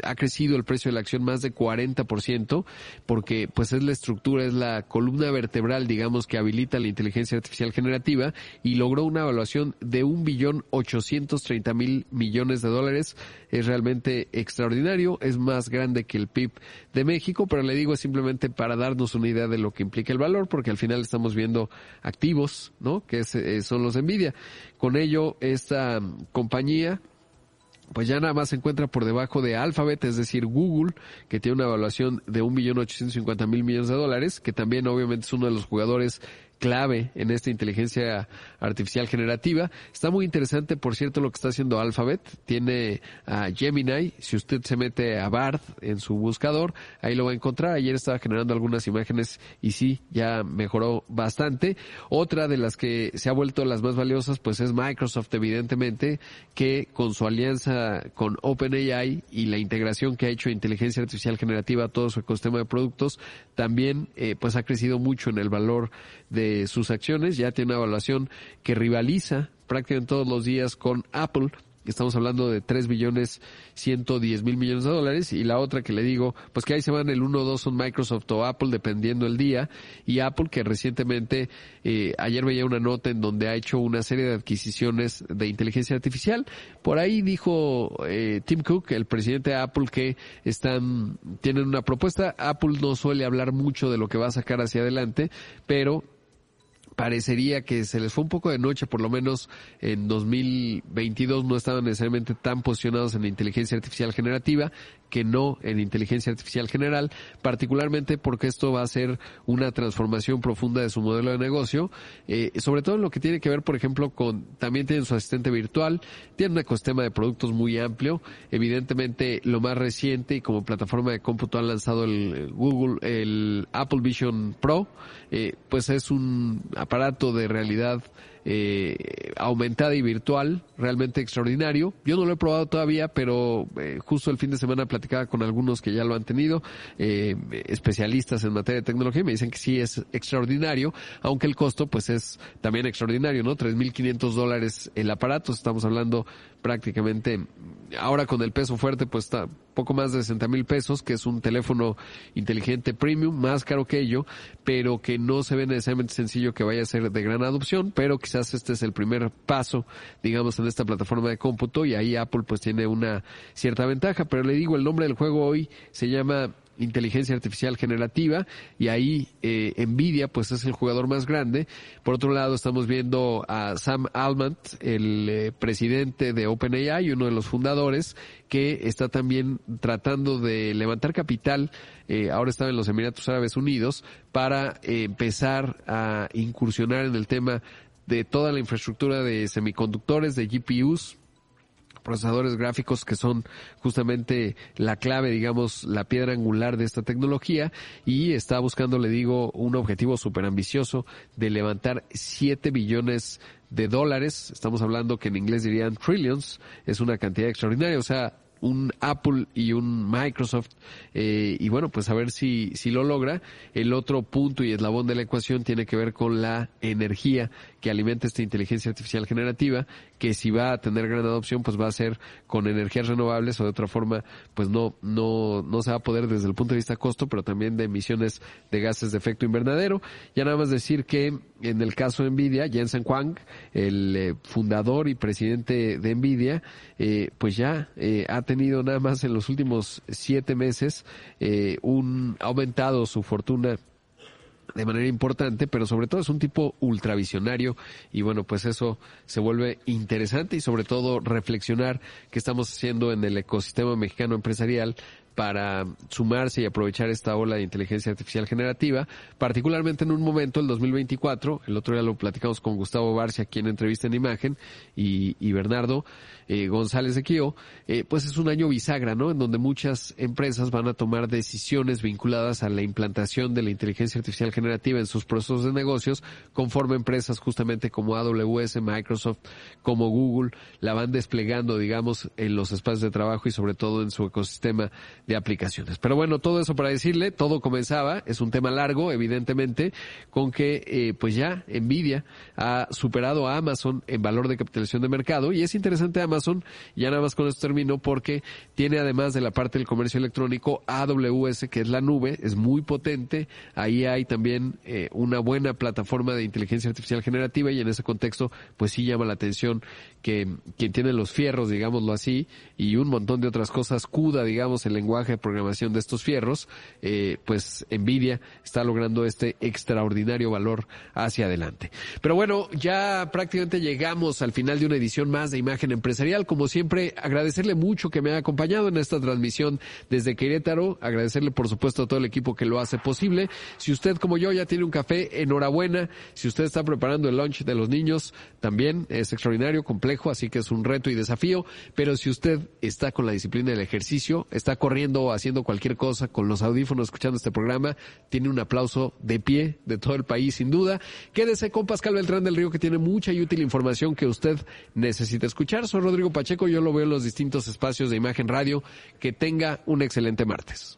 [SPEAKER 2] ha crecido el precio de la acción más de 40%, porque pues es la estructura, es la columna vertebral, digamos, que habilita la inteligencia artificial generativa y logró una evaluación de un billón ochocientos treinta mil millones de dólares. Es realmente extraordinario, es más grande que el PIB de México, pero le digo simplemente para darnos una idea de lo que implica el valor, porque al final estamos viendo activos, ¿no? Que eh, son los Nvidia. Con ello, esta compañía pues ya nada más se encuentra por debajo de Alphabet, es decir, Google, que tiene una evaluación de un millón ochocientos cincuenta mil millones de dólares, que también obviamente es uno de los jugadores clave en esta inteligencia artificial generativa. Está muy interesante, por cierto, lo que está haciendo Alphabet. Tiene a Gemini. Si usted se mete a Bard en su buscador, ahí lo va a encontrar. Ayer estaba generando algunas imágenes y sí, ya mejoró bastante. Otra de las que se ha vuelto las más valiosas, pues es Microsoft, evidentemente, que con su alianza con OpenAI y la integración que ha hecho inteligencia artificial generativa a todo su ecosistema de productos, también eh, pues ha crecido mucho en el valor de sus acciones, ya tiene una evaluación que rivaliza prácticamente todos los días con Apple. Estamos hablando de 3 billones 110 mil millones de dólares y la otra que le digo, pues que ahí se van el 1 o 2 son Microsoft o Apple dependiendo el día y Apple que recientemente, eh, ayer veía una nota en donde ha hecho una serie de adquisiciones de inteligencia artificial. Por ahí dijo eh, Tim Cook, el presidente de Apple, que están, tienen una propuesta. Apple no suele hablar mucho de lo que va a sacar hacia adelante, pero parecería que se les fue un poco de noche, por lo menos en 2022 no estaban necesariamente tan posicionados en la inteligencia artificial generativa que no en inteligencia artificial general, particularmente porque esto va a ser una transformación profunda de su modelo de negocio, eh, sobre todo en lo que tiene que ver, por ejemplo, con, también tienen su asistente virtual, tienen un ecosistema de productos muy amplio, evidentemente lo más reciente y como plataforma de cómputo han lanzado el, Google, el Apple Vision Pro, eh, pues es un aparato de realidad eh, aumentada y virtual, realmente extraordinario. Yo no lo he probado todavía, pero eh, justo el fin de semana platicaba con algunos que ya lo han tenido, eh, especialistas en materia de tecnología, y me dicen que sí es extraordinario, aunque el costo pues es también extraordinario, ¿no? 3.500 dólares el aparato, estamos hablando prácticamente ahora con el peso fuerte pues está poco más de 60 mil pesos, que es un teléfono inteligente premium, más caro que ello, pero que no se ve necesariamente sencillo que vaya a ser de gran adopción, pero quizás este es el primer paso, digamos, en esta plataforma de cómputo y ahí Apple pues tiene una cierta ventaja, pero le digo, el nombre del juego hoy se llama inteligencia artificial generativa y ahí eh, Nvidia pues es el jugador más grande. Por otro lado estamos viendo a Sam Altman, el eh, presidente de OpenAI, uno de los fundadores, que está también tratando de levantar capital, eh, ahora está en los Emiratos Árabes Unidos, para empezar a incursionar en el tema de toda la infraestructura de semiconductores, de GPUs, procesadores gráficos que son justamente la clave, digamos, la piedra angular de esta tecnología. Y está buscando, le digo, un objetivo súper ambicioso de levantar 7 billones de dólares. Estamos hablando que en inglés dirían trillions, es una cantidad extraordinaria, o sea, un Apple y un Microsoft eh, y bueno pues a ver si si lo logra. El otro punto y eslabón de la ecuación tiene que ver con la energía que alimenta esta inteligencia artificial generativa que si va a tener gran adopción pues va a ser con energías renovables o de otra forma pues no no no se va a poder desde el punto de vista costo pero también de emisiones de gases de efecto invernadero. Ya nada más decir que en el caso de Nvidia Jensen Huang el eh, fundador y presidente de Nvidia eh, pues ya eh, ha tenido nada más en los últimos siete meses eh, un aumentado su fortuna de manera importante, pero sobre todo es un tipo ultravisionario y bueno, pues eso se vuelve interesante y sobre todo reflexionar qué estamos haciendo en el ecosistema mexicano empresarial para sumarse y aprovechar esta ola de inteligencia artificial generativa, particularmente en un momento, el 2024, el otro día lo platicamos con Gustavo Barcia, aquí en entrevista en imagen, y, y Bernardo eh, González de Kio, eh, pues es un año bisagra, ¿no? En donde muchas empresas van a tomar decisiones vinculadas a la implantación de la inteligencia artificial generativa en sus procesos de negocios, conforme empresas justamente como AWS, Microsoft, como Google, la van desplegando, digamos, en los espacios de trabajo y sobre todo en su ecosistema de aplicaciones. Pero bueno, todo eso para decirle, todo comenzaba, es un tema largo, evidentemente, con que eh, pues ya Nvidia ha superado a Amazon en valor de capitalización de mercado y es interesante Amazon, ya nada más con esto termino, porque tiene además de la parte del comercio electrónico AWS, que es la nube, es muy potente, ahí hay también eh, una buena plataforma de inteligencia artificial generativa y en ese contexto pues sí llama la atención que quien tiene los fierros, digámoslo así, y un montón de otras cosas, CUDA, digamos, el lenguaje de programación de estos fierros, eh, pues Nvidia está logrando este extraordinario valor hacia adelante. Pero bueno, ya prácticamente llegamos al final de una edición más de Imagen Empresarial. Como siempre, agradecerle mucho que me haya acompañado en esta transmisión desde Querétaro, agradecerle por supuesto a todo el equipo que lo hace posible. Si usted como yo ya tiene un café, enhorabuena. Si usted está preparando el lunch de los niños, también es extraordinario, complejo, así que es un reto y desafío. Pero si usted está con la disciplina del ejercicio, está haciendo cualquier cosa con los audífonos escuchando este programa, tiene un aplauso de pie de todo el país sin duda. Quédese con Pascal Beltrán del Río que tiene mucha y útil información que usted necesita escuchar. Soy Rodrigo Pacheco, yo lo veo en los distintos espacios de Imagen Radio. Que tenga un excelente martes.